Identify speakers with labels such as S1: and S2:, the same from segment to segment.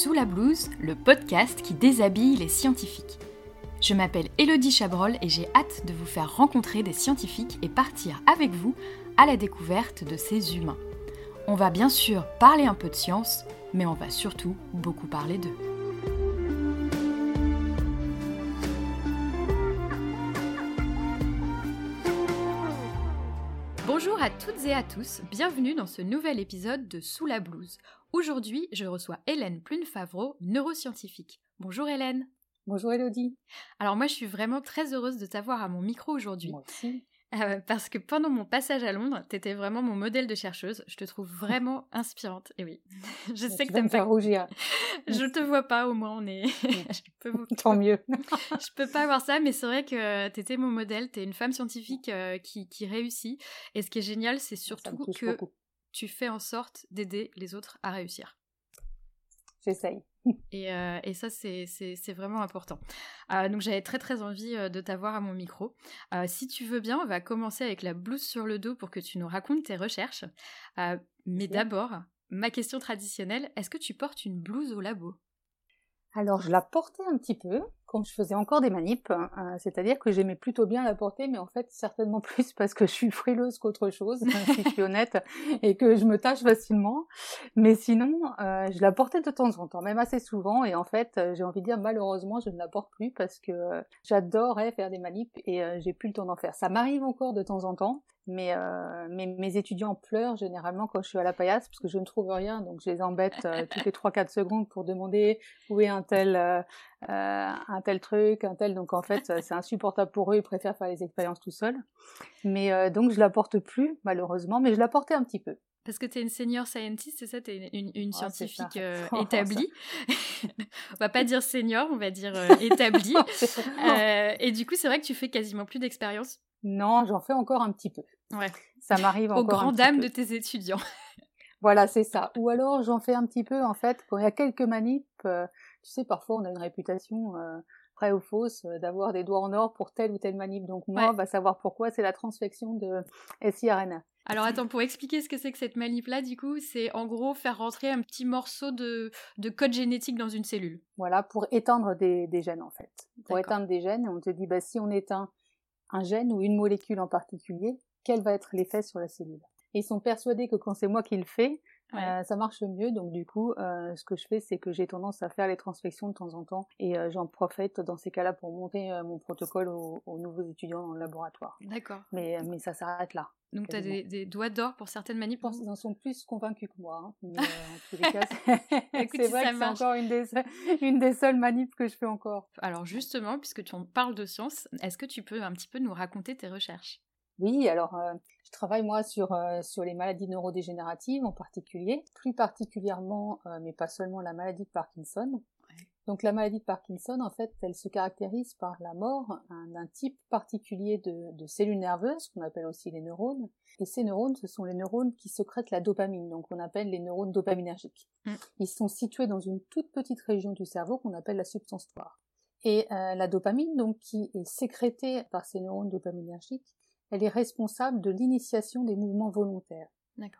S1: Sous la blouse, le podcast qui déshabille les scientifiques. Je m'appelle Elodie Chabrol et j'ai hâte de vous faire rencontrer des scientifiques et partir avec vous à la découverte de ces humains. On va bien sûr parler un peu de science, mais on va surtout beaucoup parler d'eux. Bonjour à toutes et à tous, bienvenue dans ce nouvel épisode de Sous la blouse. Aujourd'hui, je reçois Hélène Plune-Favreau, neuroscientifique. Bonjour Hélène.
S2: Bonjour Elodie.
S1: Alors moi, je suis vraiment très heureuse de t'avoir à mon micro aujourd'hui.
S2: Moi aussi.
S1: Euh, parce que pendant mon passage à Londres, t'étais vraiment mon modèle de chercheuse. Je te trouve vraiment inspirante. Et oui, je sais que
S2: tu me
S1: pas.
S2: rougir.
S1: je te vois pas, au moins on est.
S2: je peux vous... Tant mieux.
S1: je peux pas avoir ça, mais c'est vrai que t'étais mon modèle. T'es une femme scientifique euh, qui, qui, réussit. Et ce qui est génial, c'est surtout que tu fais en sorte d'aider les autres à réussir.
S2: J'essaye.
S1: Et, euh, et, ça, c'est vraiment important. Euh, donc, j'avais très très envie euh, de t'avoir à mon micro. si tu veux bien, on va commencer avec la blouse sur le dos pour que tu nous racontes tes recherches. mais d'abord, ma question traditionnelle, est-ce que tu portes une blouse au labo?
S2: Alors je la portais un petit peu quand je faisais encore des manips, hein, euh, c'est-à-dire que j'aimais plutôt bien la porter, mais en fait certainement plus parce que je suis frileuse qu'autre chose, si je suis honnête, et que je me tâche facilement. Mais sinon, euh, je la portais de temps en temps, même assez souvent, et en fait euh, j'ai envie de dire malheureusement je ne la porte plus parce que j'adorais faire des manips et j'ai plus le temps d'en faire. Ça m'arrive encore de temps en temps, mais, mes étudiants pleurent généralement quand je suis à la paillasse parce que je ne trouve rien, donc je les embête toutes les 3-4 secondes pour demander où est un tel, un tel truc, un tel. Donc en fait, c'est insupportable pour eux. Ils préfèrent faire les expériences tout seuls. Mais euh, donc je la porte plus malheureusement, mais je la portais un petit peu.
S1: Parce que tu es une senior scientist, c'est ça? Tu es une, une, scientifique euh, établie. on va pas dire senior, on va dire euh, établie. et du coup, c'est vrai que tu fais quasiment plus d'expérience?
S2: Non, j'en fais encore un petit peu.
S1: Ouais.
S2: Ça m'arrive encore.
S1: Au grand dam de tes étudiants.
S2: voilà, c'est ça. Ou alors j'en fais un petit peu en fait quand il y a quelques manips tu sais, parfois on a une réputation, euh, vraie ou fausse, euh, d'avoir des doigts en or pour telle ou telle manip. Donc moi, on va savoir pourquoi, c'est la transfection de SIRNA.
S1: Alors attends, pour expliquer ce que c'est que cette manip-là, du coup, c'est en gros faire rentrer un petit morceau de, code génétique dans une cellule.
S2: Voilà, pour éteindre des, gènes en fait. Pour éteindre des gènes, on te dit, bah, si on éteint un gène ou une molécule en particulier, quel va être l'effet sur la cellule ils sont persuadés que quand c'est moi qui le fais, euh, ça marche mieux. Donc du coup, euh, ce que je fais, c'est que j'ai tendance à faire les transfections de temps en temps et euh, j'en profite dans ces cas-là pour monter mon protocole aux, nouveaux étudiants dans le laboratoire.
S1: D'accord.
S2: Mais, mais ça s'arrête là.
S1: Donc tu as des, doigts d'or pour certaines manips
S2: Ils en sont plus convaincus que moi. Hein. Mais, en tous les cas, c'est vrai que c'est encore une des, une des seules manips que je fais encore.
S1: Alors justement, puisque tu en parles de science, est-ce que tu peux un petit peu nous raconter tes recherches?
S2: Oui, alors euh, je travaille moi sur, euh, sur les maladies neurodégénératives en particulier, plus particulièrement, euh, mais pas seulement la maladie de Parkinson. Donc la maladie de Parkinson, en fait, elle se caractérise par la mort d'un type particulier de, de cellules nerveuses, qu'on appelle aussi les neurones. Et ces neurones, ce sont les neurones qui sécrètent la dopamine, donc on appelle les neurones dopaminergiques. Mm. Ils sont situés dans une toute petite région du cerveau qu'on appelle la substantoire. Et la dopamine, donc, qui est sécrétée par ces neurones dopaminergiques, elle est responsable de l'initiation des mouvements volontaires.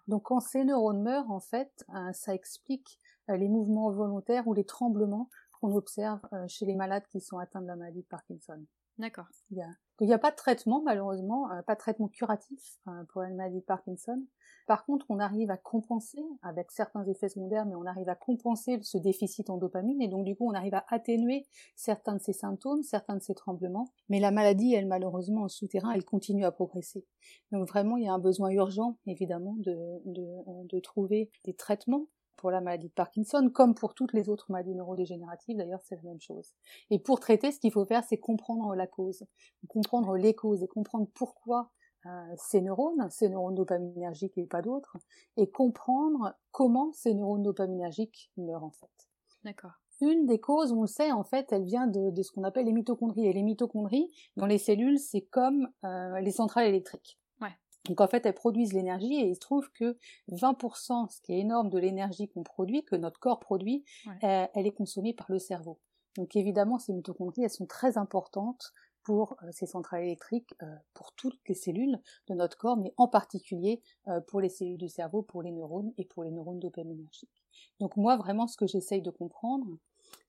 S2: Donc quand ces neurones meurent, en fait, euh, ça explique euh, les mouvements volontaires ou les tremblements qu'on observe euh, chez les malades qui sont atteints de la maladie de Parkinson.
S1: D'accord.
S2: Il n'y a, pas de traitement, malheureusement, pas de traitement curatif pour la maladie de Parkinson. Par contre, on arrive à compenser, avec certains effets secondaires, mais on arrive à compenser ce déficit en dopamine, et donc du coup, on arrive à atténuer certains de ces symptômes, certains de ces tremblements. Mais la maladie, elle, malheureusement, en souterrain, elle continue à progresser. Donc vraiment, il y a un besoin urgent, évidemment, de, de, trouver des traitements pour la maladie de Parkinson, comme pour toutes les autres maladies neurodégénératives, d'ailleurs, c'est la même chose. Et pour traiter, ce qu'il faut faire, c'est comprendre la cause, comprendre les causes et comprendre pourquoi euh, ces neurones, ces neurones dopaminergiques et pas d'autres, et comprendre comment ces neurones dopaminergiques meurent en fait.
S1: D'accord.
S2: Une des causes, on le sait, en fait, elle vient de, ce qu'on appelle les mitochondries. Et les mitochondries, dans les cellules, c'est comme euh, les centrales électriques. Donc en fait, elles produisent l'énergie et il se trouve que 20%, ce qui est énorme de l'énergie qu'on produit, que notre corps produit, euh, elle est consommée par le cerveau. Donc évidemment, ces mitochondries, elles sont très importantes pour ces centrales électriques pour toutes les cellules de notre corps, mais en particulier pour les cellules du cerveau, pour les neurones et pour les neurones dopaminergiques. Donc moi, vraiment, ce que j'essaye de comprendre,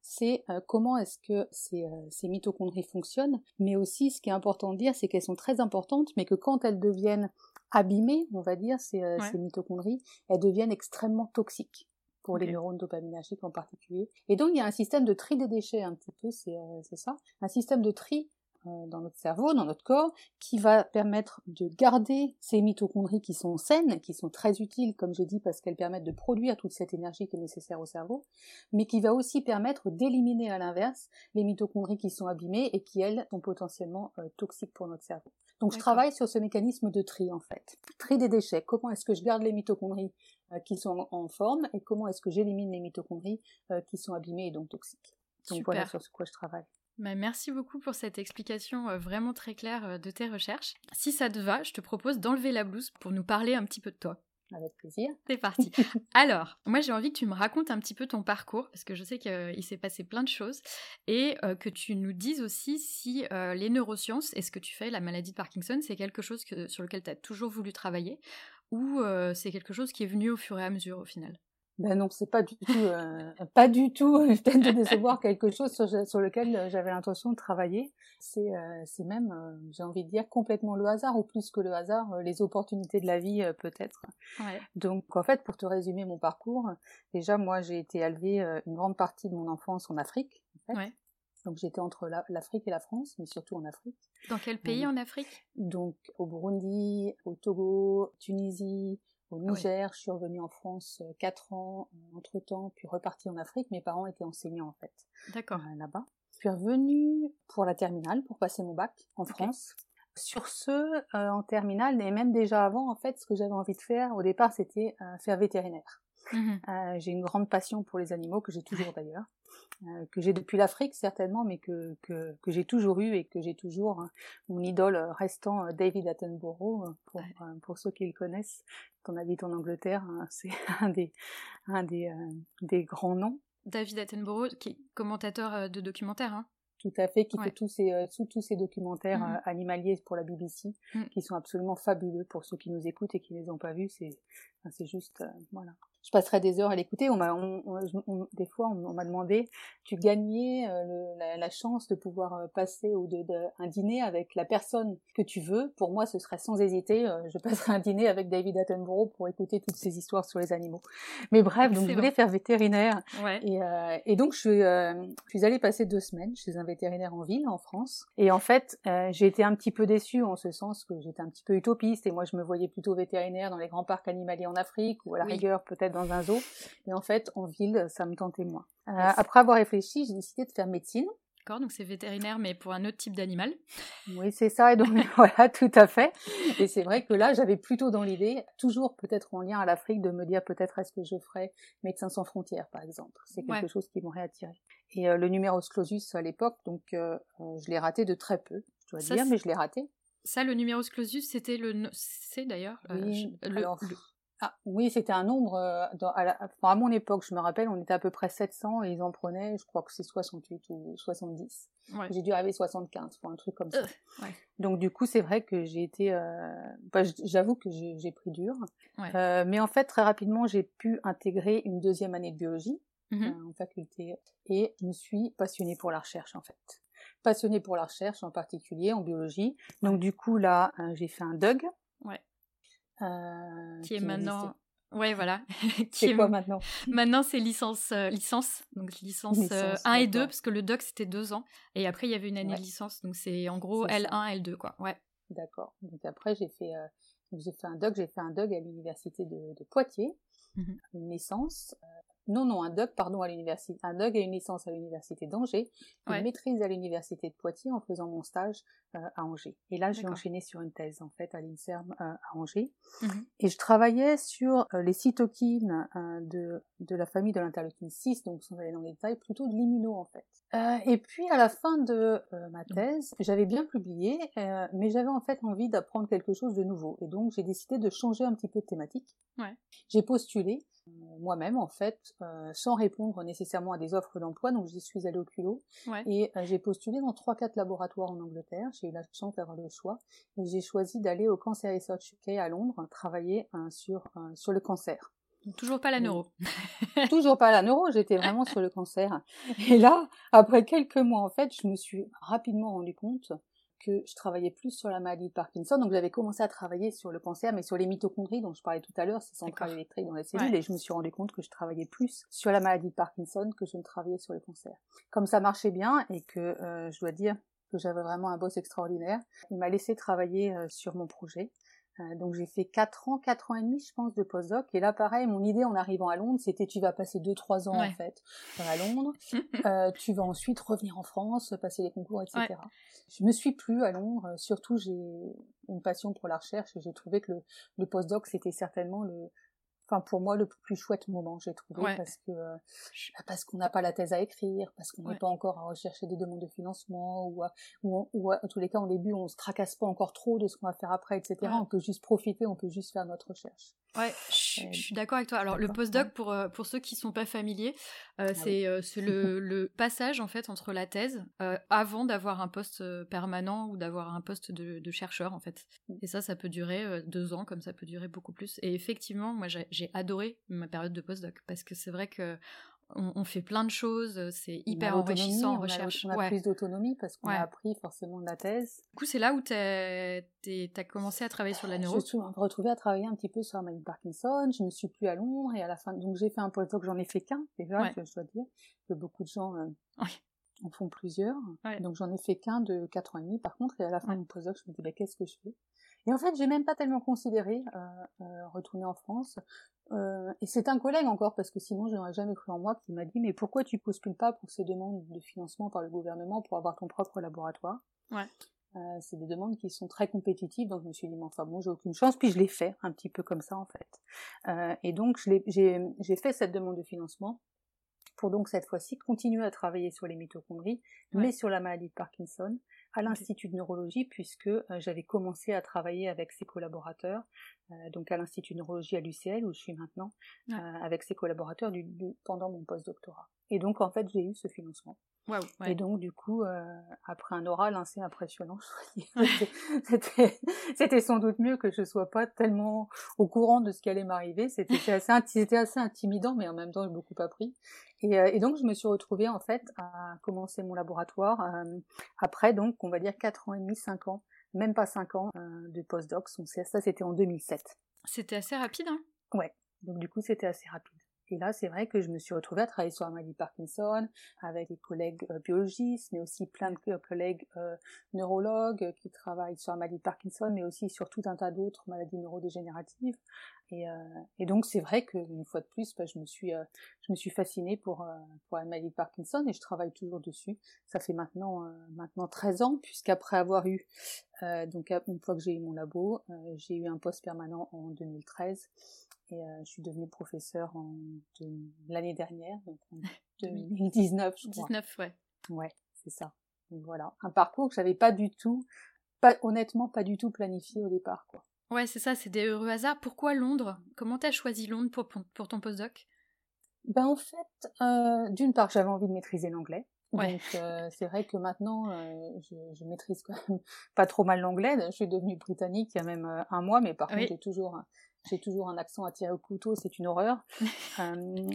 S2: c'est comment est-ce que ces, ces, mitochondries fonctionnent, mais aussi ce qui est important de dire, c'est qu'elles sont très importantes, mais que quand elles deviennent abîmées, on va dire, ces, ces mitochondries, elles deviennent extrêmement toxiques pour les neurones dopaminergiques en particulier. Et donc il y a un système de tri des déchets un petit peu, c'est ça, un système de tri euh, dans notre cerveau, dans notre corps, qui va permettre de garder ces mitochondries qui sont saines, qui sont très utiles, comme j'ai dit, parce qu'elles permettent de produire toute cette énergie qui est nécessaire au cerveau, mais qui va aussi permettre d'éliminer à l'inverse les mitochondries qui sont abîmées et qui, elles, sont potentiellement euh, toxiques pour notre cerveau. Donc je travaille sur ce mécanisme de tri, en fait. Tri des déchets. Comment est-ce que je garde les mitochondries euh, qui sont en, forme et comment est-ce que j'élimine les mitochondries qui sont abîmées et donc toxiques? Donc voilà sur ce quoi je travaille.
S1: Bah, merci beaucoup pour cette explication euh, vraiment très claire euh, de tes recherches. Si ça te va, je te propose d'enlever la blouse pour nous parler un petit peu de toi.
S2: Avec plaisir.
S1: C'est parti. Alors, moi j'ai envie que tu me racontes un petit peu ton parcours, parce que je sais qu'il s'est passé plein de choses, et euh, que tu nous dises aussi si les neurosciences et ce que tu fais, la maladie de Parkinson, c'est quelque chose sur lequel tu as toujours voulu travailler, ou c'est quelque chose qui est venu au fur et à mesure au final?
S2: Ben non, c'est pas du tout, euh, pas du tout peut-être de décevoir quelque chose sur, sur lequel euh, j'avais l'intention de travailler. C'est, euh, c'est même, euh, j'ai envie de dire, complètement le hasard, ou plus que le hasard, les opportunités de la vie peut-être. Ouais. Donc en fait, pour te résumer mon parcours, déjà moi j'ai été élevée une grande partie de mon enfance en Afrique. En fait. ouais. Donc j'étais entre l'Afrique et la France, mais surtout en Afrique.
S1: Dans quel pays en Afrique?
S2: Donc au Burundi, au Togo, Tunisie, au Niger. Je suis revenue en France euh, quatre ans euh, entre temps, puis repartie en Afrique. Mes parents étaient enseignants en fait. D'accord. Euh, là-bas. Je suis revenue pour la terminale pour passer mon bac en France. Sur ce, en terminale et même déjà avant, en fait, ce que j'avais envie de faire au départ, c'était faire vétérinaire. Mmh j'ai une grande passion pour les animaux que j'ai toujours d'ailleurs. Euh, que j'ai depuis l'Afrique certainement, mais que, que, que j'ai toujours eu et que j'ai toujours hein, mon idole restant euh, David Attenborough, euh, pour, pour ceux qui le connaissent, quand on habite en Angleterre, hein, c'est un des, un des, des grands noms.
S1: David Attenborough, qui est commentateur de documentaires, hein
S2: tout à fait, qui fait tous ces, tous ces documentaires mmh animaliers pour la BBC, mmh. qui sont absolument fabuleux pour ceux qui nous écoutent et qui ne les ont pas vus. C'est, c'est juste, voilà je passerai des heures à l'écouter. On m'a, des fois, on, m'a demandé, tu gagnais euh, la, chance de pouvoir euh, passer ou de, un dîner avec la personne que tu veux. Pour moi, ce serait sans hésiter, euh, je passerai un dîner avec David Attenborough pour écouter toutes ces histoires sur les animaux. Mais bref, donc je voulais faire vétérinaire. Et, et, donc je suis, je suis allée passer deux semaines chez un vétérinaire en ville, en France. Et en fait, j'ai été un petit peu déçue en ce sens que j'étais un petit peu utopiste et moi je me voyais plutôt vétérinaire dans les grands parcs animaliers en Afrique ou à la rigueur peut-être dans un zoo. Et en fait, en ville, ça me tentait moins. Euh, après avoir réfléchi, j'ai décidé de faire médecine.
S1: D'accord, donc c'est vétérinaire, mais pour un autre type d'animal.
S2: Oui, c'est ça. Et donc, voilà, tout à fait. Et c'est vrai que là, j'avais plutôt dans l'idée, toujours peut-être en lien à l'Afrique, de me dire peut-être est-ce que je ferais Médecins sans frontières, par exemple? C'est quelque chose qui m'aurait attiré. Et euh, le numéro clausus à l'époque, donc euh, je l'ai raté de très peu, je dois dire, mais je l'ai raté.
S1: Ça, le numéro clausus, c'était le... C'est d'ailleurs...
S2: Oui, le... Ah, oui, c'était un nombre. Euh, à, mon époque, je me rappelle, on était à peu près 700 et ils en prenaient, je crois que c'est 68 ou 70. J'ai dû arriver 75 pour un truc comme ça. Euh, Donc du coup, c'est vrai que j'ai été. Euh, bah, J'avoue que j'ai pris dur. Euh, mais en fait, très rapidement, j'ai pu intégrer une deuxième année de biologie mmh en faculté et je me suis passionnée pour la recherche en fait passionnée pour la recherche en particulier en biologie. Donc du coup là, j'ai fait un DUG, ouais.
S1: Euh, qui, est maintenant. Ouais, voilà.
S2: c'est quoi maintenant?
S1: Maintenant, c'est licence, euh, licence, donc licence, 1 euh, et 2, parce que le doc c'était 2 ans, et après il y avait une année de licence, donc c'est en gros L1, L2, quoi. Ouais.
S2: D'accord. Donc après, j'ai fait, j'ai fait un doc, j'ai fait un doc à l'université de, de, Poitiers, mmh une licence, non, non, un DUG, pardon, à l'université, un DUG et une licence à l'université d'Angers, une maîtrise à l'université de Poitiers en faisant mon stage euh, à Angers. Et là, j'ai enchaîné sur une thèse, en fait, à l'INSERM euh, à Angers. Mhm. Et je travaillais sur euh, les cytokines de, de la famille de l'interleukine 6, donc sans aller dans les détails, plutôt de l'immuno, en fait. et puis, à la fin de ma thèse, j'avais bien publié, mais j'avais en fait envie d'apprendre quelque chose de nouveau. Et donc, j'ai décidé de changer un petit peu de thématique. Ouais. J'ai postulé moi-même en fait, sans répondre nécessairement à des offres d'emploi. Donc j'y suis allée au culot et j'ai postulé dans trois quatre laboratoires en Angleterre. J'ai eu la chance d'avoir le choix et j'ai choisi d'aller au Cancer Research UK à Londres travailler sur sur le cancer.
S1: Toujours pas la neuro.
S2: Toujours pas la neuro, j'étais vraiment sur le cancer. Et là, après quelques mois, en fait, je me suis rapidement rendu compte que je travaillais plus sur la maladie de Parkinson. Donc j'avais commencé à travailler sur le cancer, mais sur les mitochondries dont je parlais tout à l'heure, ces centrales électriques dans les cellules, et je me suis rendu compte que je travaillais plus sur la maladie de Parkinson que je ne travaillais sur le cancer. Comme ça marchait bien et que euh, je dois dire que j'avais vraiment un boss extraordinaire, il m'a laissé travailler euh, sur mon projet. Euh, donc j'ai fait 4 ans, 4 ans et demi je pense de postdoc. Et là pareil mon idée en arrivant à Londres c'était tu vas passer 2-3 ans en fait à Londres, euh, tu vas ensuite revenir en France, passer les concours etc. Je me suis plus à Londres, surtout j'ai une passion pour la recherche et j'ai trouvé que le, le postdoc c'était certainement le, enfin pour moi le plus chouette moment j'ai trouvé parce que euh, bah, parce qu'on n'a pas la thèse à écrire parce qu'on n'est pas encore à rechercher des demandes de financement ou, ou, ou, en tous les cas au début on se tracasse pas encore trop de ce qu'on va faire après etc on peut juste profiter on peut juste faire notre recherche.
S1: Ouais, je, euh, suis d'accord avec toi. Alors le postdoc, pour, euh, pour ceux qui sont pas familiers, euh, ah c'est le, le, passage en fait entre la thèse avant d'avoir un poste permanent ou d'avoir un poste de, de, chercheur en fait. Mmh. Et ça, ça peut durer deux ans, comme ça peut durer beaucoup plus. Et effectivement, moi j'ai adoré ma période de postdoc parce que c'est vrai que on, fait plein de choses, euh, c'est hyper enrichissant en recherche.
S2: on a plus d'autonomie parce qu'on a appris forcément de la thèse.
S1: Du coup, c'est là où tu as commencé à travailler sur la neuro.
S2: Je me suis retrouvée à travailler un petit peu sur la maladie de Parkinson, je me suis plus à Londres et à la fin, donc j'ai fait un postdoc, j'en ai fait qu'un déjà, je dois dire, que beaucoup de gens euh, en font plusieurs. Donc j'en ai fait qu'un de 4 ans et demi par contre, et à la fin de mon postdoc, je me dis, bah, qu'est-ce que je fais? Et en fait, j'ai même pas tellement considéré euh, euh, retourner en France. Euh, et c'est un collègue encore, parce que sinon, je n'aurais jamais cru en moi, qui m'a dit, mais pourquoi tu postules pas pour ces demandes de financement par le gouvernement pour avoir ton propre laboratoire
S1: ouais.
S2: Euh, c'est des demandes qui sont très compétitives, donc je me suis dit, mais enfin bon, j'ai aucune chance, puis je l'ai fait, un petit peu comme ça en fait. Euh, et donc j'ai fait cette demande de financement pour donc cette fois-ci continuer à travailler sur les mitochondries, mais sur la maladie de Parkinson, à l'Institut de neurologie puisque euh, j'avais commencé à travailler avec ses collaborateurs, euh, donc à l'Institut de neurologie à l'UCL où je suis maintenant, euh, avec ses collaborateurs du, pendant mon post-doctorat. Et donc en fait j'ai eu ce financement. Et donc, du coup, euh, après un oral assez impressionnant, c'était sans doute mieux que je sois pas tellement au courant de ce qui allait m'arriver. C'était assez, assez intimidant, mais en même temps, j'ai beaucoup appris. Et, euh, et, donc, je me suis retrouvée, en fait, à commencer mon laboratoire euh, après, donc, on va dire 4 ans et demi, 5 ans, même pas 5 ans de postdoc. Ça, c'était en 2007.
S1: C'était assez rapide, hein?
S2: Ouais. Donc, du coup, c'était assez rapide. Et là, c'est vrai que je me suis retrouvée à travailler sur la maladie Parkinson avec des collègues euh, biologistes, mais aussi plein de collègues euh, neurologues qui travaillent sur la maladie Parkinson, mais aussi sur tout un tas d'autres maladies neurodégénératives. Et, euh, et donc, c'est vrai qu'une fois de plus, bah, je me suis, je me suis fascinée pour, pour la maladie de Parkinson et je travaille toujours dessus. Ça fait maintenant, maintenant 13 ans, puisqu'après avoir eu, donc une fois que j'ai eu mon labo, j'ai eu un poste permanent en 2013 et euh, je suis devenue professeure en l'année dernière, donc en 2019, je crois.
S1: 19, ouais.
S2: Ouais, c'est ça. Donc voilà, un parcours que j'avais pas du tout, pas honnêtement pas du tout planifié au départ, quoi.
S1: Ouais, c'est ça, c'est des heureux hasards. Pourquoi Londres? Comment t'as choisi Londres pour, pour ton postdoc?
S2: Ben en fait, euh, d'une part, j'avais envie de maîtriser l'anglais. Ouais. Donc euh, c'est vrai que maintenant, euh, je, je, maîtrise quand même pas trop mal l'anglais. Je suis devenue britannique il y a même un mois, mais par contre j'ai toujours j'ai toujours un accent à tirer au couteau, c'est une horreur. euh,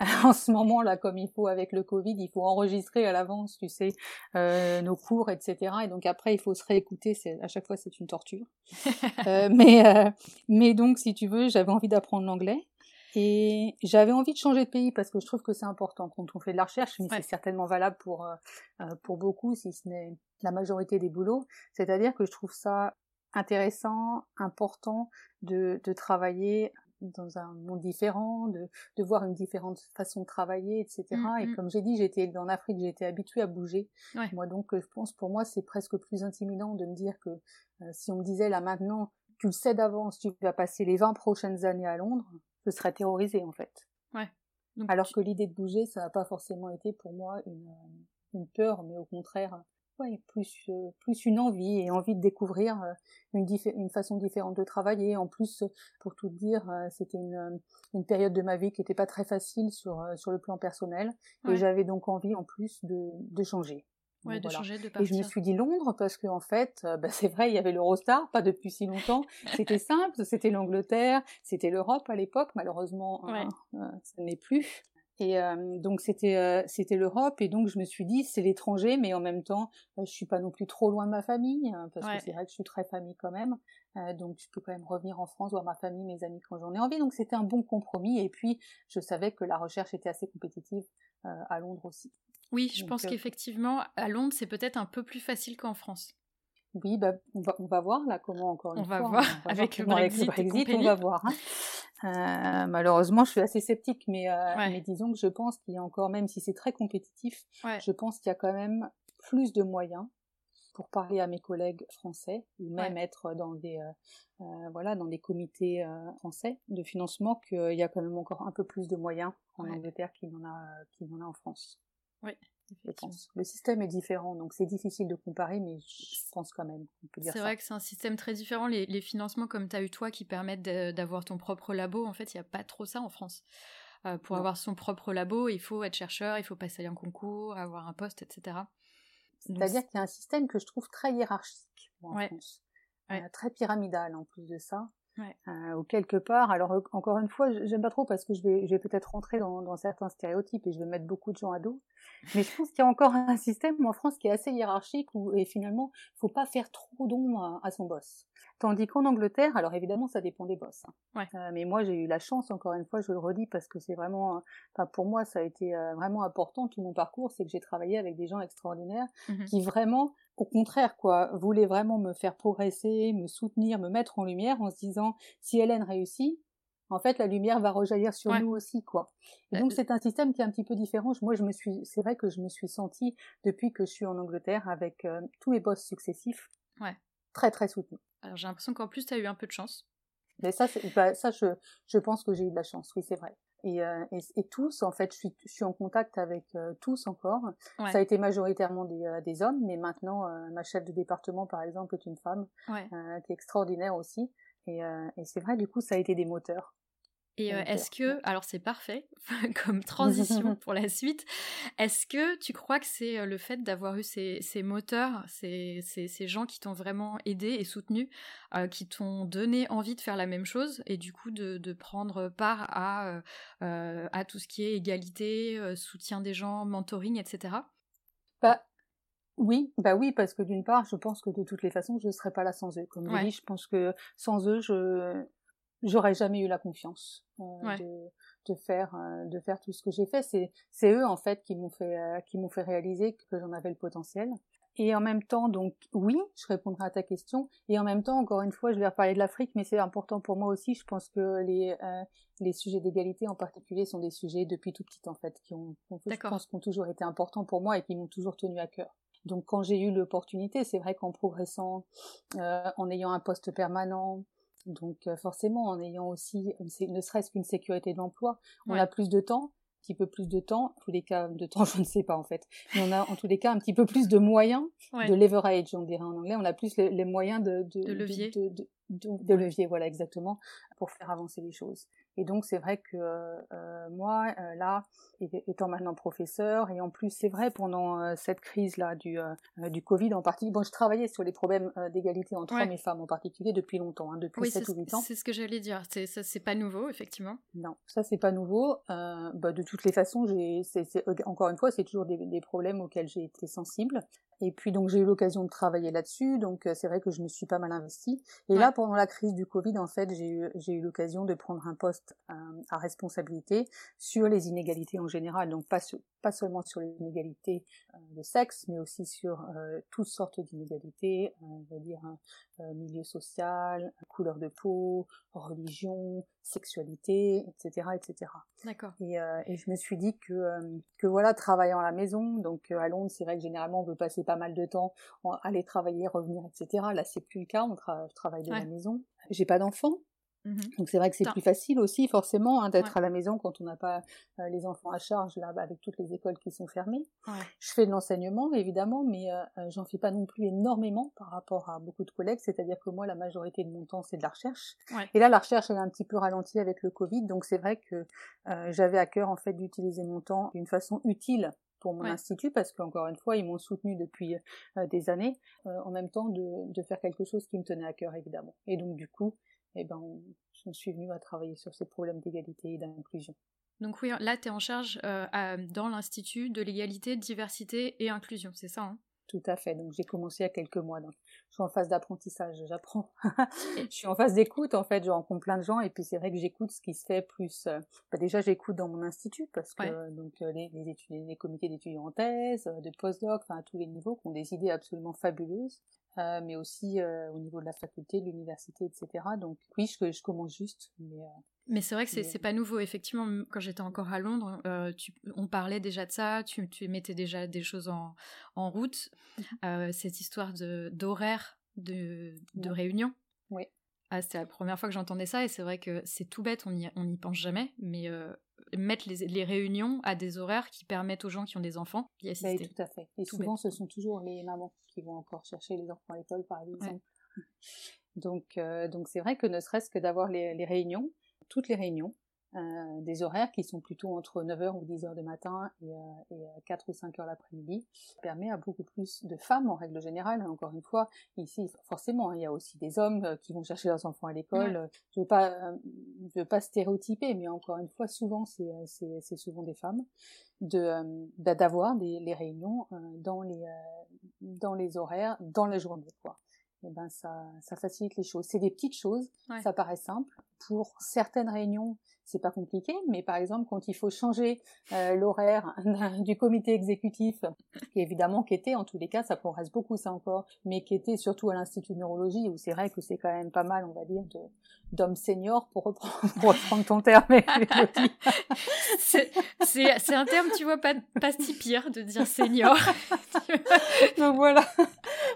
S2: en ce moment là, comme il faut avec le Covid, il faut enregistrer à l'avance, tu sais, euh, nos cours, etc. Et donc après, il faut se réécouter. C'est à chaque fois, c'est une torture. euh, mais mais donc, si tu veux, j'avais envie d'apprendre l'anglais. Et j'avais envie de changer de pays parce que je trouve que c'est important quand on fait de la recherche, mais c'est certainement valable pour euh, pour beaucoup, si ce n'est la majorité des boulots. C'est-à-dire que je trouve ça intéressant, important de, de travailler dans un monde différent, de, de voir une différente façon de travailler, etc. Mmh, et mmh. comme j'ai dit, j'étais élevée en Afrique, été habituée à bouger. Moi, donc, je pense, pour moi, c'est presque plus intimidant de me dire que euh, si on me disait là maintenant, tu le sais d'avance, tu vas passer les 20 prochaines années à Londres, je serais terrorisée en fait.
S1: Ouais.
S2: Alors que l'idée de bouger, ça n'a pas forcément été pour moi une, une peur, mais au contraire ouais, plus, plus une envie et envie de découvrir une, une façon différente de travailler. En plus, pour tout dire, c'était une, une période de ma vie qui n'était pas très facile sur, sur le plan personnel et j'avais donc envie en plus de, de changer.
S1: Ouais, de changer, de
S2: partir. Et je me suis dit Londres parce qu'en en fait, bah, c'est vrai, il y avait l'Eurostar, pas depuis si longtemps. C'était simple, c'était l'Angleterre, c'était l'Europe à l'époque. Malheureusement, hein, ça n'est plus. Et euh, donc c'était euh, c'était l'Europe et donc je me suis dit c'est l'étranger mais en même temps euh, je suis pas non plus trop loin de ma famille hein, parce que c'est vrai que je suis très famille quand même donc je peux quand même revenir en France voir ma famille mes amis quand j'en ai envie donc c'était un bon compromis et puis je savais que la recherche était assez compétitive à Londres aussi.
S1: Oui je pense qu'effectivement à Londres c'est peut-être un peu plus facile qu'en France.
S2: Oui, bah, on, va, on va voir là comment encore une
S1: on
S2: fois.
S1: Va voir, on va avec, le Brexit,
S2: on va voir. Hein. Euh, malheureusement, je suis assez sceptique, mais, euh, mais disons que je pense qu'il y a encore, même si c'est très compétitif, je pense qu'il y a quand même plus de moyens pour parler à mes collègues français ou même être dans des euh, voilà dans des comités français de financement qu'il y a quand même encore un peu plus de moyens en Angleterre qu'il en a qu'il en a en France.
S1: Oui.
S2: Le système est différent, donc c'est difficile de comparer, mais je pense quand même qu'on peut dire
S1: C'est vrai que c'est un système très différent. Les, financements comme tu as eu toi qui permettent d'avoir ton propre labo, en fait, il n'y a pas trop ça en France. Euh, pour avoir son propre labo, il faut être chercheur, il faut passer un concours, avoir un poste, etc.
S2: C'est-à-dire qu'il y a un système que je trouve très hiérarchique en France. Euh, très pyramidal en plus de ça. Ouais. Euh, ou quelque part, alors encore une fois, j'aime pas trop parce que je vais, je vais peut-être rentrer dans, dans, certains stéréotypes et je vais mettre beaucoup de gens à dos. Mais je pense qu'il y a encore un système en France qui est assez hiérarchique où et finalement, faut pas faire trop d'ombre à, son boss. Tandis qu'en Angleterre, alors évidemment, ça dépend des boss. Hein. Ouais. Euh, mais moi, j'ai eu la chance, encore une fois, je le redis parce que c'est vraiment, enfin pour moi, ça a été euh, vraiment important tout mon parcours, c'est que j'ai travaillé avec des gens extraordinaires mmh qui vraiment au contraire, quoi, voulait vraiment me faire progresser, me soutenir, me mettre en lumière en se disant si Hélène réussit, en fait, la lumière va rejaillir sur nous aussi, quoi. Et donc, c'est un système qui est un petit peu différent. Moi, je me suis, c'est vrai que je me suis sentie, depuis que je suis en Angleterre, avec euh, tous mes boss successifs, ouais. très, très soutenus.
S1: Alors, j'ai l'impression qu'en plus, tu as eu un peu de chance.
S2: Mais ça, bah, ça je, je pense que j'ai eu de la chance, oui, c'est vrai. Euh, et, et, tous, en fait, je suis, je suis en contact avec euh, tous encore. Ça a été majoritairement des, euh, des hommes, mais maintenant, ma chef de département, par exemple, est une femme, qui est extraordinaire aussi. Et, et c'est vrai, du coup, ça a été des moteurs.
S1: Et euh, est-ce que, alors c'est parfait comme transition pour la suite, est-ce que tu crois que c'est euh, le fait d'avoir eu ces, ces moteurs, ces, ces, ces, gens qui t'ont vraiment aidé et soutenu, euh, qui t'ont donné envie de faire la même chose et du coup de, de prendre part à, à tout ce qui est égalité, soutien des gens, mentoring, etc.
S2: Bah, oui, bah oui, parce que d'une part, je pense que de toutes les façons, je ne serais pas là sans eux. Comme je dis, je pense que sans eux, je, j'aurais jamais eu la confiance euh, de, de, faire euh, de faire tout ce que j'ai fait. C'est c'est eux en fait qui m'ont fait euh, qui m'ont fait réaliser que j'en avais le potentiel. Et en même temps donc oui je répondrai à ta question. Et en même temps encore une fois je vais reparler de l'Afrique mais c'est important pour moi aussi. Je pense que les les sujets d'égalité en particulier sont des sujets depuis tout petit en fait qui ont, je pense qui ont toujours été importants pour moi et qui m'ont toujours tenu à cœur. Donc quand j'ai eu l'opportunité c'est vrai qu'en progressant en ayant un poste permanent donc euh, forcément, en ayant aussi, ne serait-ce qu'une sécurité de l'emploi, on a plus de temps, un petit peu plus de temps, en tous les cas de temps, je ne sais pas en fait, mais on a en tous les cas un petit peu plus de moyens, de leverage, on dirait en anglais, on a plus les, moyens de,
S1: de, levier.
S2: De, de, levier, voilà exactement, pour faire avancer les choses. Et donc c'est vrai que euh, moi, euh, là, étant maintenant professeur, et en plus c'est vrai pendant euh, cette crise-là du, euh, du Covid en particulier, bon je travaillais sur les problèmes d'égalité entre hommes et femmes en particulier depuis longtemps, hein, depuis 7 ou 8 ans.
S1: c'est ce que j'allais dire, ça c'est pas nouveau effectivement.
S2: Non, ça c'est pas nouveau. Bah, de toutes les façons, j'ai, encore une fois, c'est toujours des, des problèmes auxquels j'ai été sensible. Et puis donc j'ai eu l'occasion de travailler là-dessus, donc c'est vrai que je me suis pas mal investie. Et là pendant la crise du Covid, en fait, j'ai eu, j'ai eu l'occasion de prendre un poste à responsabilité sur les inégalités en général, donc pas, pas seulement sur les inégalités euh, de sexe, mais aussi sur euh, toutes sortes d'inégalités, euh, on va dire milieu social, couleur de peau, religion, sexualité, etc., etc.
S1: D'accord.
S2: Et, et, je me suis dit que que voilà, travaillant à la maison, donc à Londres, c'est vrai que généralement on veut passer pas mal de temps, aller travailler, revenir, etc. Là, c'est plus le cas, on travaille de la maison. J'ai pas d'enfants, Mmh Donc c'est vrai que c'est plus facile aussi forcément hein, d'être à la maison quand on n'a pas euh, les enfants à charge là avec toutes les écoles qui sont fermées. Je fais de l'enseignement évidemment, mais euh, euh, j'en fais pas non plus énormément par rapport à beaucoup de collègues. C'est-à-dire que moi la majorité de mon temps c'est de la recherche. Et là la recherche elle a un petit peu ralenti avec le Covid, donc c'est vrai que j'avais à cœur en fait d'utiliser mon temps d'une façon utile pour mon institut parce qu'encore une fois ils m'ont soutenu depuis des années en même temps de, de faire quelque chose qui me tenait à cœur évidemment. Et donc du coup eh ben, je suis venue à travailler sur ces problèmes d'égalité et d'inclusion.
S1: Donc oui, là, tu es en charge euh, dans l'Institut de l'égalité, diversité et inclusion, c'est ça hein?
S2: Tout à fait. Donc j'ai commencé il y a quelques mois. Donc, je suis en phase d'apprentissage, j'apprends. je suis en phase d'écoute, en fait, je rencontre plein de gens et puis c'est vrai que j'écoute ce qui se fait plus... Euh, bah, déjà, j'écoute dans mon institut parce que donc euh, les, les, études, les comités d'étudiants en thèse, de postdoc, enfin à tous les niveaux, qui ont des idées absolument fabuleuses. Euh, mais aussi euh, au niveau de la faculté, de l'université, etc. Donc oui, je, je commence juste. Mais, euh,
S1: mais c'est vrai que c'est, pas nouveau. Effectivement, quand j'étais encore à Londres, tu, on parlait déjà de ça, tu, tu, mettais déjà des choses en, en route. Mhm. cette histoire de, d'horaire de, de réunion. Ah, c'était la première fois que j'entendais ça et c'est vrai que c'est tout bête, on n'y on y pense jamais, mais mettre les, les, réunions à des horaires qui permettent aux gens qui ont des enfants d'y bah, assister.
S2: tout à fait. Et souvent, ce sont toujours les mamans qui vont encore chercher les enfants à l'école, par exemple. Donc, euh, donc c'est vrai que ne serait-ce que d'avoir les, les, réunions, toutes les réunions, euh, des horaires qui sont plutôt entre 9h ou 10h du matin et, euh, et 4 ou 5h l'après-midi, permet à beaucoup plus de femmes en règle générale. Encore une fois, ici forcément, hein, il y a aussi des hommes euh, qui vont chercher leurs enfants à l'école. Je veux pas, je veux pas stéréotyper, mais encore une fois, souvent c'est c'est souvent des femmes de d'avoir des les réunions dans les dans les horaires dans la journée quoi et eh ben ça, ça facilite les choses. C'est des petites choses, ça paraît simple. Pour certaines réunions, c'est pas compliqué, mais par exemple quand il faut changer euh, l'horaire du comité exécutif, qui évidemment qui était en tous les cas, ça progresse beaucoup ça encore, mais qui était surtout à l'institut de neurologie où c'est vrai que c'est quand même pas mal, on va dire, d'hommes seniors pour reprendre, pour reprendre ton terme.
S1: c'est un terme, tu vois, pas pas si pire de dire senior.
S2: Donc voilà,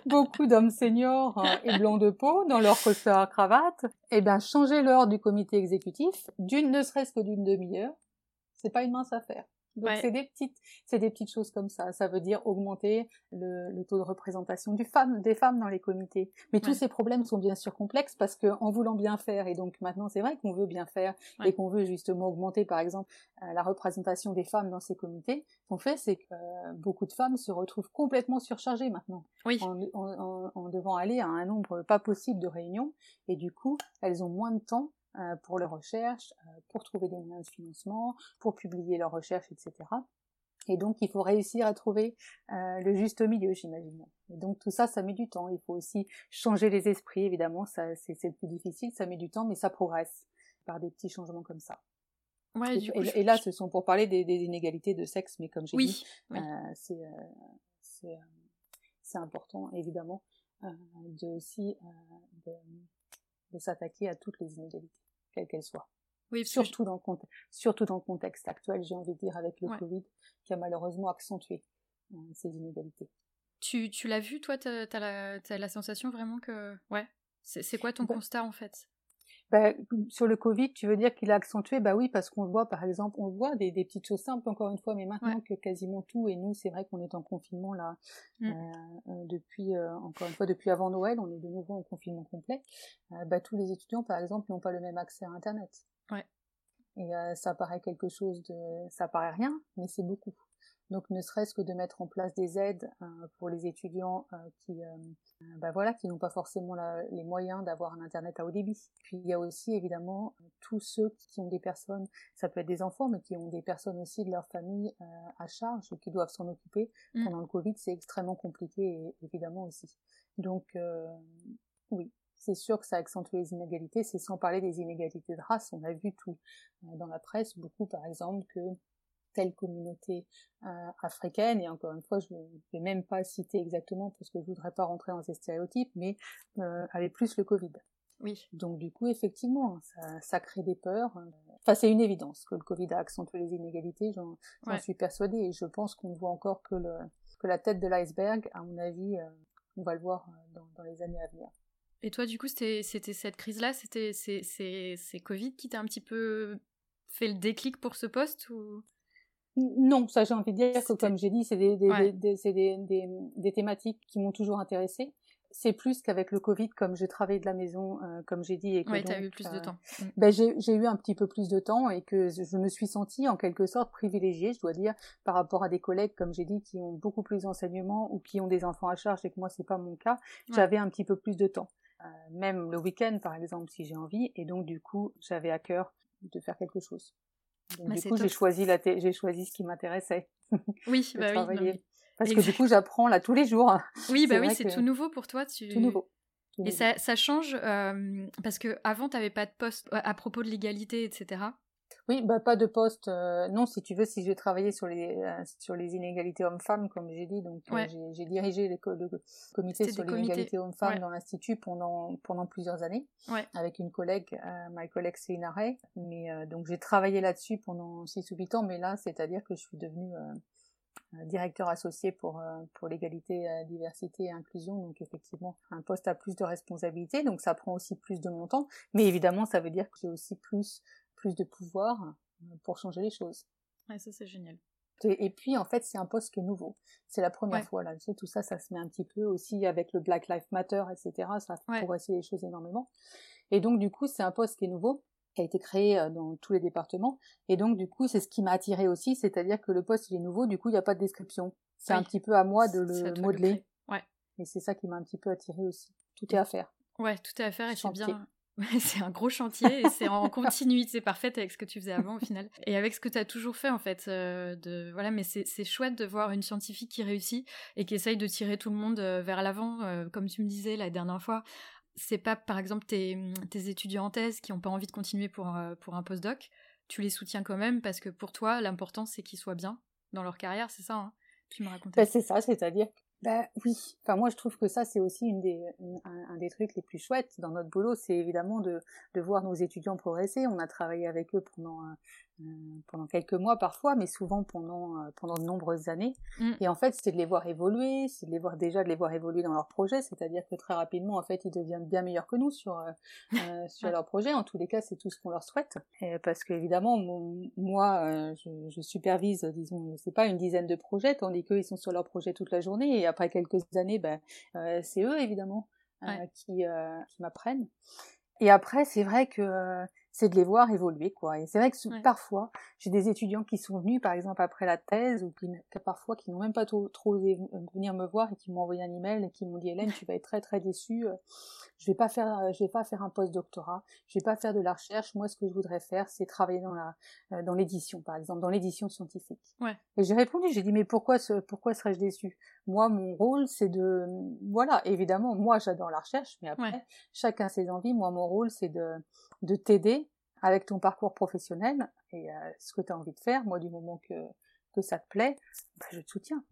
S2: beaucoup d'hommes seniors hein, et blancs de peau dans leur costard à cravate. Eh bien, changer l'heure du comité exécutif d'une ne serait-ce que d'une demi-heure, c'est pas une mince affaire. Donc c'est des petites, c'est des petites choses comme ça. Ça veut dire augmenter le, le taux de représentation du femme, des femmes dans les comités. Mais tous ces problèmes sont bien sûr complexes parce que en voulant bien faire, et donc maintenant c'est vrai qu'on veut bien faire et qu'on veut justement augmenter par exemple euh, la représentation des femmes dans ces comités. Ce qu'on fait, c'est que euh, beaucoup de femmes se retrouvent complètement surchargées maintenant,
S1: oui.
S2: en, en, en devant aller à un nombre pas possible de réunions, et du coup elles ont moins de temps pour leurs recherches, euh, pour trouver des moyens de financement, pour publier leurs recherches, etc. Et donc, il faut réussir à trouver euh, le juste milieu, j'imagine. Et donc, tout ça, ça met du temps. Il faut aussi changer les esprits, évidemment. Ça, c'est, le plus difficile, ça met du temps, mais ça progresse par des petits changements comme ça.
S1: Ouais,
S2: et, là, ce sont pour parler des, inégalités de sexe, mais comme j'ai dit, c'est, c'est, important, évidemment, de aussi de s'attaquer à toutes les inégalités quelle qu'elle soit.
S1: Oui,
S2: surtout, dans le surtout dans le contexte actuel, j'ai envie de dire, avec le Covid, qui a malheureusement accentué euh, ces inégalités.
S1: Tu, tu l'as vu, toi, tu as, la sensation vraiment que... Ouais, c'est quoi ton bah constat en fait?
S2: Bah, sur le Covid, tu veux dire qu'il a accentué? Bah oui, parce qu'on voit, par exemple, on voit des, des, petites choses simples, encore une fois, mais maintenant que quasiment tout, et nous, c'est vrai qu'on est en confinement là mmh. euh, euh, depuis, euh, encore une fois, depuis avant Noël, on est de nouveau en confinement complet. Euh, bah, tous les étudiants, par exemple, n'ont pas le même accès à Internet.
S1: Ouais.
S2: Et ça paraît quelque chose de, ça paraît rien, mais c'est beaucoup. Donc ne serait-ce que de mettre en place des aides euh, pour les étudiants euh, qui, euh, bah voilà, qui n'ont pas forcément les moyens d'avoir un internet à haut débit. Puis il y a aussi évidemment tous ceux qui ont des personnes, ça peut être des enfants, mais qui ont des personnes aussi de leur famille à charge ou qui doivent s'en occuper. Mmh. Pendant le Covid, c'est extrêmement compliqué évidemment aussi. Donc oui, c'est sûr que ça accentue les inégalités, c'est sans parler des inégalités de race. On a vu tout dans la presse, beaucoup par exemple, que telle communauté euh, africaine, et encore une fois, je ne vais même pas citer exactement parce que je voudrais pas rentrer dans ces stéréotypes, mais euh, avait plus le Covid.
S1: Oui.
S2: Donc du coup, effectivement, ça, ça crée des peurs. Enfin, c'est une évidence que le Covid a accentué les inégalités, j'en suis persuadée, et je pense qu'on ne voit encore que, le, que la tête de l'iceberg, à mon avis, euh, on va le voir dans, dans les années à venir.
S1: Et toi, du coup, c'était cette crise-là, c'était c'est Covid qui t'a un petit peu fait le déclic pour ce poste ou?
S2: Non, ça j'ai envie de dire que comme j'ai dit, c'est des, des, des, des, thématiques qui m'ont toujours intéressée. C'est plus qu'avec le Covid, comme j'ai travaillé de la maison, euh, comme j'ai dit, et
S1: que ouais, eu plus de euh, temps.
S2: Mm. Ben, j'ai eu un petit peu plus de temps et que je me suis sentie en quelque sorte privilégiée, je dois dire, par rapport à des collègues, comme j'ai dit, qui ont beaucoup plus d'enseignements ou qui ont des enfants à charge et que moi c'est pas mon cas. J'avais un petit peu plus de temps, euh, même le week-end par exemple si j'ai envie, et donc du coup j'avais à cœur de faire quelque chose. Donc, bah, du coup, j'ai choisi la j'ai choisi ce qui m'intéressait.
S1: Oui, bah oui.
S2: Parce que du coup, j'apprends là tous les jours.
S1: Oui, bah oui, c'est tout nouveau pour toi.
S2: Tu... Tout nouveau.
S1: Et ça, ça change euh, parce que avant, tu n'avais pas de poste à propos de l'égalité, etc.
S2: Oui, bah pas de poste. Euh, non, si tu veux, si j'ai travaillé sur les euh, sur les inégalités hommes-femmes, comme j'ai dit, donc euh, j'ai dirigé le, comité sur les inégalités hommes-femmes dans l'institut pendant pendant plusieurs années, avec une collègue, ma collègue Céline Ray. Mais donc j'ai travaillé là-dessus pendant six ou huit ans, mais là, c'est-à-dire que je suis devenue directeur associé pour pour l'égalité, diversité et inclusion. Donc effectivement, un poste a plus de responsabilités, donc ça prend aussi plus de mon temps. Mais évidemment, ça veut dire que j'ai aussi plus plus de pouvoir euh, pour changer les choses.
S1: Ouais, ça c'est génial.
S2: Et, puis en fait c'est un poste qui est nouveau. C'est la première fois là. Tu sais, tout ça, ça se met un petit peu aussi avec le Black Lives Matter, etc. Ça a progressé les choses énormément. Et donc du coup c'est un poste qui est nouveau qui a été créé euh, dans tous les départements. Et donc, du coup, c'est ce qui m'a attiré aussi, c'est-à-dire que le poste, il est nouveau, du coup, il n'y a pas de description. C'est un petit peu à moi de le modeler.
S1: Ouais.
S2: Et c'est ça qui m'a un petit peu attiré aussi. Tout est à faire.
S1: Ouais, tout est à faire et c'est bien, c'est un gros chantier et c'est en continuité parfaite avec ce que tu faisais avant au final. Et avec ce que tu as toujours fait en fait euh, de voilà mais c'est chouette de voir une scientifique qui réussit et qui essaye de tirer tout le monde euh, vers l'avant euh, comme tu me disais la dernière fois. C'est pas par exemple tes, tes étudiants en thèse qui ont pas envie de continuer pour pour un postdoc. Tu les soutiens quand même parce que pour toi l'important c'est qu'ils soient bien dans leur carrière c'est ça hein tu me racontais
S2: bah, c'est ça c'est-à-dire ben oui. Enfin moi je trouve que ça c'est aussi une des, un, des trucs les plus chouettes dans notre boulot, c'est évidemment de, de voir nos étudiants progresser. On a travaillé avec eux pendant euh, pendant quelques mois parfois, mais souvent pendant euh, pendant de nombreuses années. Mm. Et en fait, c'est de les voir évoluer, c'est de les voir déjà de les voir évoluer dans leur projet, c'est-à-dire que très rapidement, en fait, ils deviennent bien meilleurs que nous sur euh, sur leur projet. En tous les cas, c'est tout ce qu'on leur souhaite, et parce qu'évidemment, moi, je, je, supervise, disons, je sais pas, une dizaine de projets, tandis qu'eux, ils sont sur leur projet toute la journée, et après quelques années, ben, c'est eux évidemment qui qui m'apprennent. Et après, c'est vrai que c'est de les voir évoluer quoi. Et c'est vrai que parfois j'ai des étudiants qui sont venus par exemple après la thèse ou qui, parfois qui n'ont même pas trop, trop osé venir me voir et qui m'ont envoyé un email et qui m'ont dit Hélène tu vas être très très déçue euh, je vais pas faire je vais pas faire un post-doctorat je vais pas faire de la recherche moi ce que je voudrais faire c'est travailler dans la euh, dans l'édition par exemple dans l'édition scientifique.
S1: Ouais.
S2: et j'ai répondu j'ai dit mais pourquoi ce, pourquoi serais-je déçue? Moi mon rôle c'est de voilà évidemment moi j'adore la recherche mais après chacun ses envies moi mon rôle c'est de de t'aider avec ton parcours professionnel et euh, ce que tu as envie de faire. Moi, du moment que, que ça te plaît, bah, je te soutiens.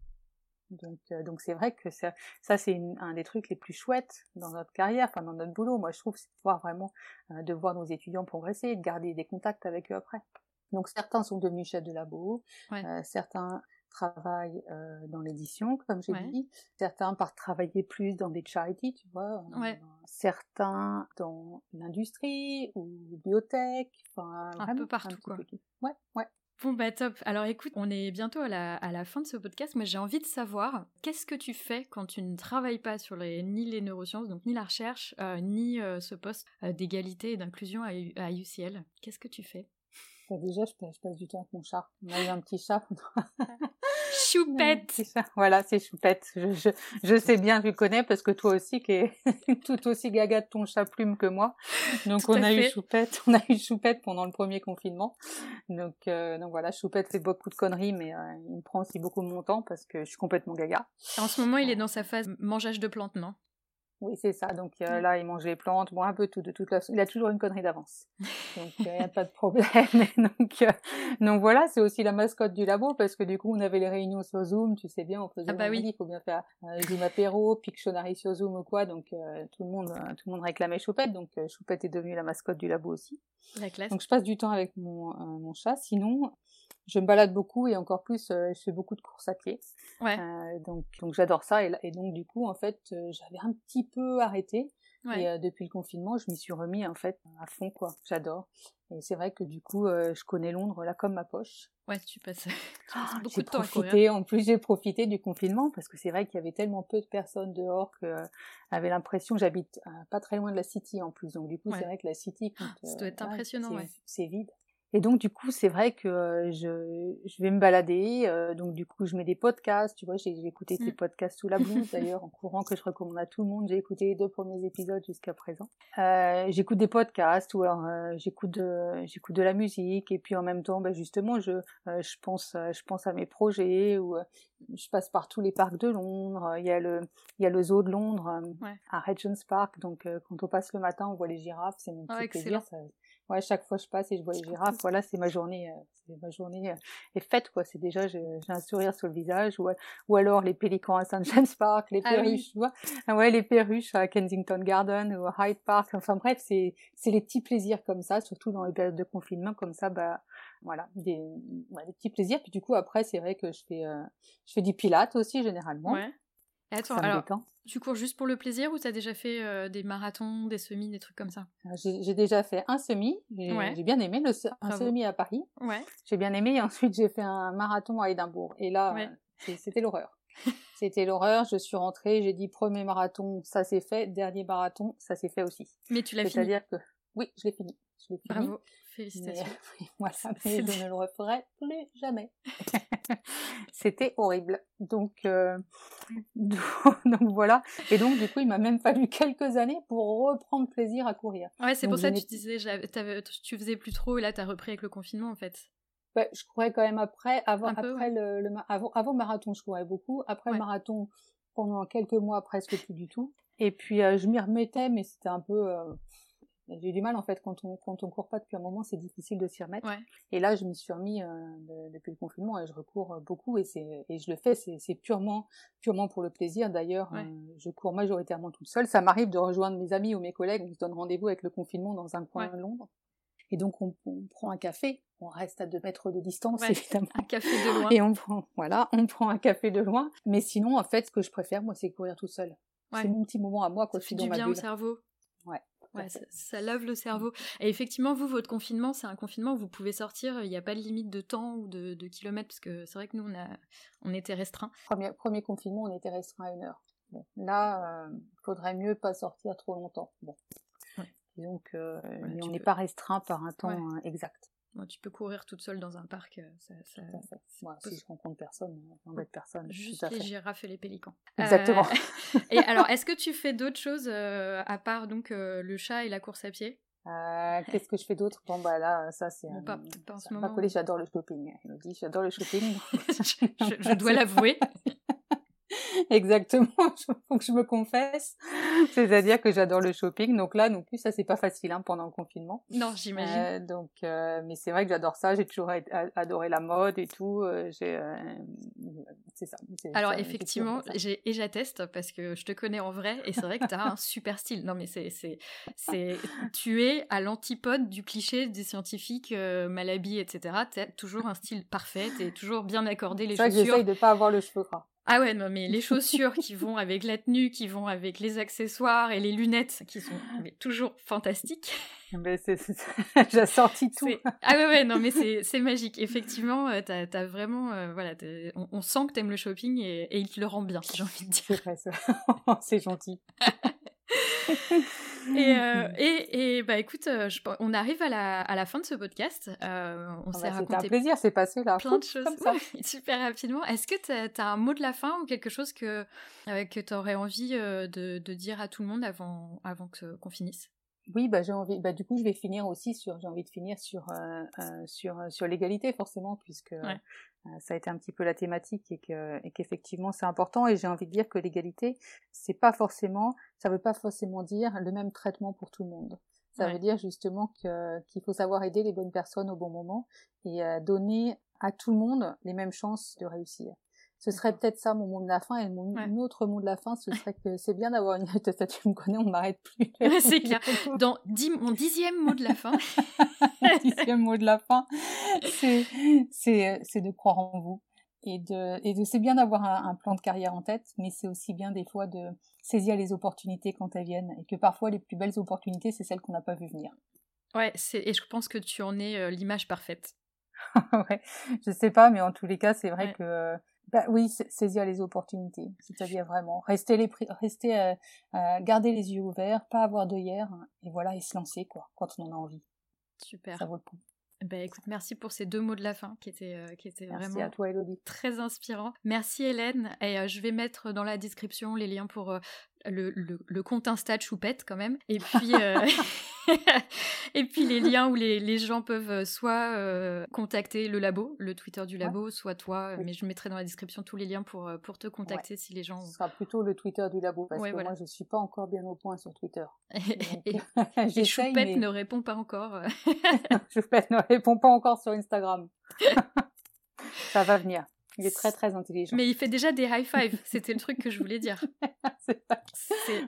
S2: Donc, euh, donc c'est vrai que ça, ça c'est un des trucs les plus chouettes dans notre carrière, enfin dans notre boulot. Moi, je trouve, c'est de voir vraiment, euh, de voir nos étudiants progresser, de garder des contacts avec eux après. Donc certains sont devenus chefs de labo, certains travaillent euh, dans l'édition, comme j'ai dit. Certains partent travailler plus dans des charities, tu vois. Certains dans l'industrie ou biotech. Enfin,
S1: un peu partout, quoi.
S2: Ouais, ouais.
S1: Bon bah top. Alors écoute, on est bientôt à la, à la fin de ce podcast. Moi j'ai envie de savoir qu'est-ce que tu fais quand tu ne travailles pas sur les, ni les neurosciences, donc ni la recherche, euh, ni euh, ce poste d'égalité et d'inclusion à, à UCL. Qu'est-ce que tu fais?
S2: Déjà, je passe, du temps avec mon chat. On a eu un petit chat.
S1: Choupette
S2: Voilà, c'est Choupette. Je, je, sais bien, je connais parce que toi aussi, qui es tout aussi gaga de ton chat plume que moi. Donc on a eu Choupette. On a eu Choupette pendant le premier confinement. Donc, euh, donc voilà, Choupette fait beaucoup de conneries, mais euh, il me prend aussi beaucoup de mon temps parce que je suis complètement gaga.
S1: En ce moment, il est dans sa phase mangeage de plantes, non?
S2: Oui, c'est ça. Donc euh, là, il mange les plantes, bon, un peu tout, de toute façon. Il a toujours une connerie d'avance. Donc il n'y a pas de problème. donc, euh, donc voilà, c'est aussi la mascotte du labo parce que du coup, on avait les réunions sur Zoom, tu sais bien, on faisait
S1: ah bah oui.
S2: il faut bien faire euh, Zoom apéro, Pictionary sur Zoom ou quoi. Donc tout le monde, tout le monde réclamait Choupette. Donc Choupette est devenue la mascotte du labo aussi.
S1: La classe.
S2: Donc je passe du temps avec mon, mon chat. Sinon, je me balade beaucoup et encore plus, euh, je fais beaucoup de courses à pied.
S1: Ouais. Euh,
S2: donc, donc j'adore ça et, et, donc du coup, en fait, euh, j'avais un petit peu arrêté Et euh, depuis le confinement, je m'y suis remis en fait à fond quoi. J'adore. Et c'est vrai que du coup, euh, je connais Londres là comme ma poche.
S1: Ouais, tu passes, tu
S2: ah, beaucoup de temps profité, En plus, j'ai profité du confinement parce que c'est vrai qu'il y avait tellement peu de personnes dehors que euh, j'avais l'impression, j'habite pas très loin de la City en plus, donc du coup, c'est vrai que la City,
S1: ah, ça doit être impressionnant, ouais.
S2: C'est vide. Et donc du coup, c'est vrai que euh, je, je vais me balader. Euh, donc du coup, je mets des podcasts. Tu vois, j'ai écouté tes mmh. podcasts sous la blouse d'ailleurs en courant que je recommande à tout le monde. J'ai écouté les deux premiers épisodes jusqu'à présent. Euh, j'écoute des podcasts ou alors j'écoute de j'écoute de la musique et puis en même temps, ben, justement, je je pense je pense à mes projets ou je passe par tous les parcs de Londres. Il y a le il y a le zoo de Londres à Regent's Park. Donc quand on passe le matin, on voit les girafes. C'est mon ah, petit plaisir. Ça, ouais, chaque fois je passe et je vois les girafes, voilà, c'est ma journée, euh, c'est ma journée euh, est faite quoi. C'est déjà j'ai un sourire sur le visage ou ou alors les pélicans à St James Park, les ah perruches, tu vois, ah ouais, les perruches à Kensington Garden ou à Hyde Park. Enfin bref, c'est c'est les petits plaisirs comme ça, surtout dans les périodes de confinement comme ça, bah voilà, des, ouais, des petits plaisirs. Puis du coup après, c'est vrai que je fais euh, je fais du pilates aussi généralement. Ouais.
S1: attends, alors, tu cours juste pour le plaisir ou tu as déjà fait euh, des marathons, des semis, des trucs comme ça?
S2: Euh, J'ai déjà fait un semi, j'ai bien aimé le, un semi à Paris. Ouais. J'ai bien aimé et ensuite j'ai fait un marathon à Édimbourg. Et là, c'était l'horreur. c'était l'horreur, je suis rentrée, j'ai dit premier marathon, ça s'est fait, dernier marathon, ça s'est fait aussi.
S1: Mais tu l'as fini?
S2: C'est-à-dire que oui, je l'ai fini. Je fini.
S1: Bravo. Félicitations.
S2: moi, ça, je ne le referai plus jamais. C'était horrible. Donc, euh, donc voilà. Et donc, du coup, il m'a même fallu quelques années pour reprendre plaisir à courir.
S1: Ouais, c'est pour ça que tu disais, tu faisais plus trop, et là, tu as repris avec le confinement, en fait.
S2: Ouais, je courais quand même après, avant, après le, avant, avant le marathon, je courais beaucoup. Après le marathon, pendant quelques mois, presque plus du tout. Et puis, euh, je m'y remettais, mais c'était un peu, euh, j'ai eu du mal en fait quand on quand on court pas depuis un moment, c'est difficile de s'y remettre. Et là, je m'y suis remis euh, depuis le confinement et je recours euh, beaucoup et c'est et je le fais, c'est purement purement pour le plaisir. D'ailleurs, euh, je cours majoritairement toute seule. Ça m'arrive de rejoindre mes amis ou mes collègues. On se donne rendez-vous avec le confinement dans un coin de Londres. Et donc on, prend un café, on reste à deux mètres de distance évidemment.
S1: Un café de loin.
S2: Et on prend, voilà, on prend un café de loin. Mais sinon, en fait, ce que je préfère, moi, c'est courir tout seul. C'est mon petit moment à moi quand
S1: je suis dans ma
S2: bien au
S1: cerveau.
S2: Ouais.
S1: Ouais, ça, lave le cerveau. Et effectivement, vous, votre confinement, c'est un confinement où vous pouvez sortir, il n'y a pas de limite de temps ou de, kilomètres, parce que c'est vrai que nous, on, a, on était restreints.
S2: Premier, premier confinement, on était restreint à une heure. Bon, là, il euh, faudrait mieux pas sortir trop longtemps. Bon. Donc, euh, on n'est pas restreint par un temps euh, exact
S1: tu peux courir toute seule dans un parc. Euh, ça, ça,
S2: Moi, si je rencontre personne, j'embête personne.
S1: Juste les girafes et les pélicans.
S2: Exactement.
S1: Euh, et alors, est-ce que tu fais d'autres choses euh, à part donc le chat et la course à pied?
S2: Qu'est-ce que je fais d'autre? Bon bah là, ça c'est.
S1: Bon, pas, pas en ce moment.
S2: j'adore le shopping. dit j'adore le shopping.
S1: je, dois l'avouer.
S2: Exactement, il faut que je me confesse. C'est-à-dire que j'adore le shopping. Donc là, non plus, ça c'est pas facile hein, pendant le confinement.
S1: Non, j'imagine.
S2: Euh, donc, euh, mais c'est vrai que j'adore ça. J'ai toujours adoré la mode et tout. Euh, c'est ça.
S1: Alors effectivement, et j'atteste parce que je te connais en vrai et c'est vrai que tu as un super style. Non mais c'est c'est c'est tu es à l'antipode du cliché des scientifiques mal habillés etc. Tu as toujours un style parfait. Tu es toujours bien accordé les chaussures.
S2: C'est j'essaye de pas avoir le cheveu gras.
S1: Ah ouais, non, mais les chaussures qui vont avec la tenue, qui vont avec les accessoires et les lunettes, qui sont toujours fantastiques.
S2: Mais c'est, j'ai sorti tout.
S1: Ah ouais, ouais, non, mais c'est, magique. Effectivement, euh, t'as, as vraiment, euh, voilà, on, sent que t'aimes le shopping et, et il te le rend bien, j'ai envie de dire.
S2: C'est gentil.
S1: et, euh, et, et, bah écoute, euh, on arrive à la, à la fin de ce podcast. Euh, on
S2: s'est ah bah, raconté. un plaisir, c'est passé là.
S1: Plein de choses ça. super rapidement. Est-ce que tu as, un mot de la fin ou quelque chose que, que tu aurais envie de, de, dire à tout le monde avant, avant qu'on finisse?
S2: Oui, bah j'ai envie. Bah du coup, je vais finir aussi sur. J'ai envie de finir sur sur sur l'égalité forcément, puisque euh, ça a été un petit peu la thématique et que et qu'effectivement c'est important et j'ai envie de dire que l'égalité c'est pas forcément ça veut pas forcément dire le même traitement pour tout le monde ça veut dire justement que qu'il faut savoir aider les bonnes personnes au bon moment et euh, donner à tout le monde les mêmes chances de réussir ce serait peut-être ça mon mot de la fin et mon autre mot de la fin ce serait que c'est bien d'avoir une ça tu me connais on m'arrête plus.
S1: C'est clair. Dans mon dixième mot de la fin.
S2: Dixième mot de la fin c'est de croire en vous et de et de c'est bien d'avoir un, plan de carrière en tête mais c'est aussi bien des fois de saisir les opportunités quand elles viennent et que parfois les plus belles opportunités, c'est celles qu'on n'a pas vu venir.
S1: Ouais, et je pense que tu en es l'image parfaite.
S2: ouais, je sais pas, mais en tous les cas, c'est vrai que bah, oui, saisir les opportunités, c'est-à-dire vraiment rester les rester euh, euh, garder les yeux ouverts, pas avoir de hier et voilà et se lancer quoi quand on en a envie.
S1: Super.
S2: Ça vaut le coup.
S1: Ben écoute, merci pour ces deux mots de la fin qui étaient, euh, qui étaient
S2: merci
S1: vraiment
S2: à toi, Elodie.
S1: très inspirants. Merci Hélène. Et je vais mettre dans la description les liens pour le, le, compte Insta de Choupette quand même. Et puis, euh, et puis les liens où les, les gens peuvent euh, soit euh, contacter le labo, le Twitter du labo, soit toi. Mais je mettrai dans la description tous les liens pour, pour te contacter si les gens.
S2: Ce sera plutôt le Twitter du labo parce que moi je ne suis pas encore bien au point sur Twitter.
S1: et, Choupette ne répond pas encore.
S2: Choupette ne répond pas encore sur Instagram. Ça va venir. Il est très très intelligent.
S1: Mais il fait déjà des high five, c'était le truc que je voulais dire.
S2: c'est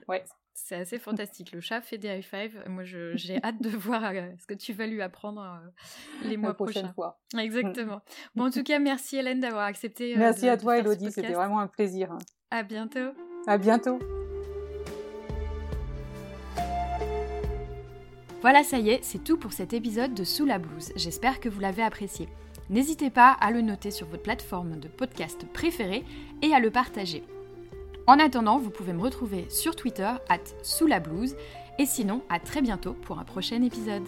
S2: ouais.
S1: C'est assez fantastique. Le chat fait des high five. Moi, j'ai hâte de voir euh, ce que tu vas lui apprendre euh, les mois La prochains.
S2: fois.
S1: Exactement. Bon, en tout cas, merci Hélène d'avoir accepté.
S2: Euh, merci à toi, Elodie. C'était vraiment un plaisir.
S1: À bientôt.
S2: À bientôt.
S1: Voilà, ça y est, c'est tout pour cet épisode de Sous la blouse. J'espère que vous l'avez apprécié. N'hésitez pas à le noter sur votre plateforme de podcast préférée et à le partager. En attendant, vous pouvez me retrouver sur Twitter, at sous la blouse, et sinon, à très bientôt pour un prochain épisode.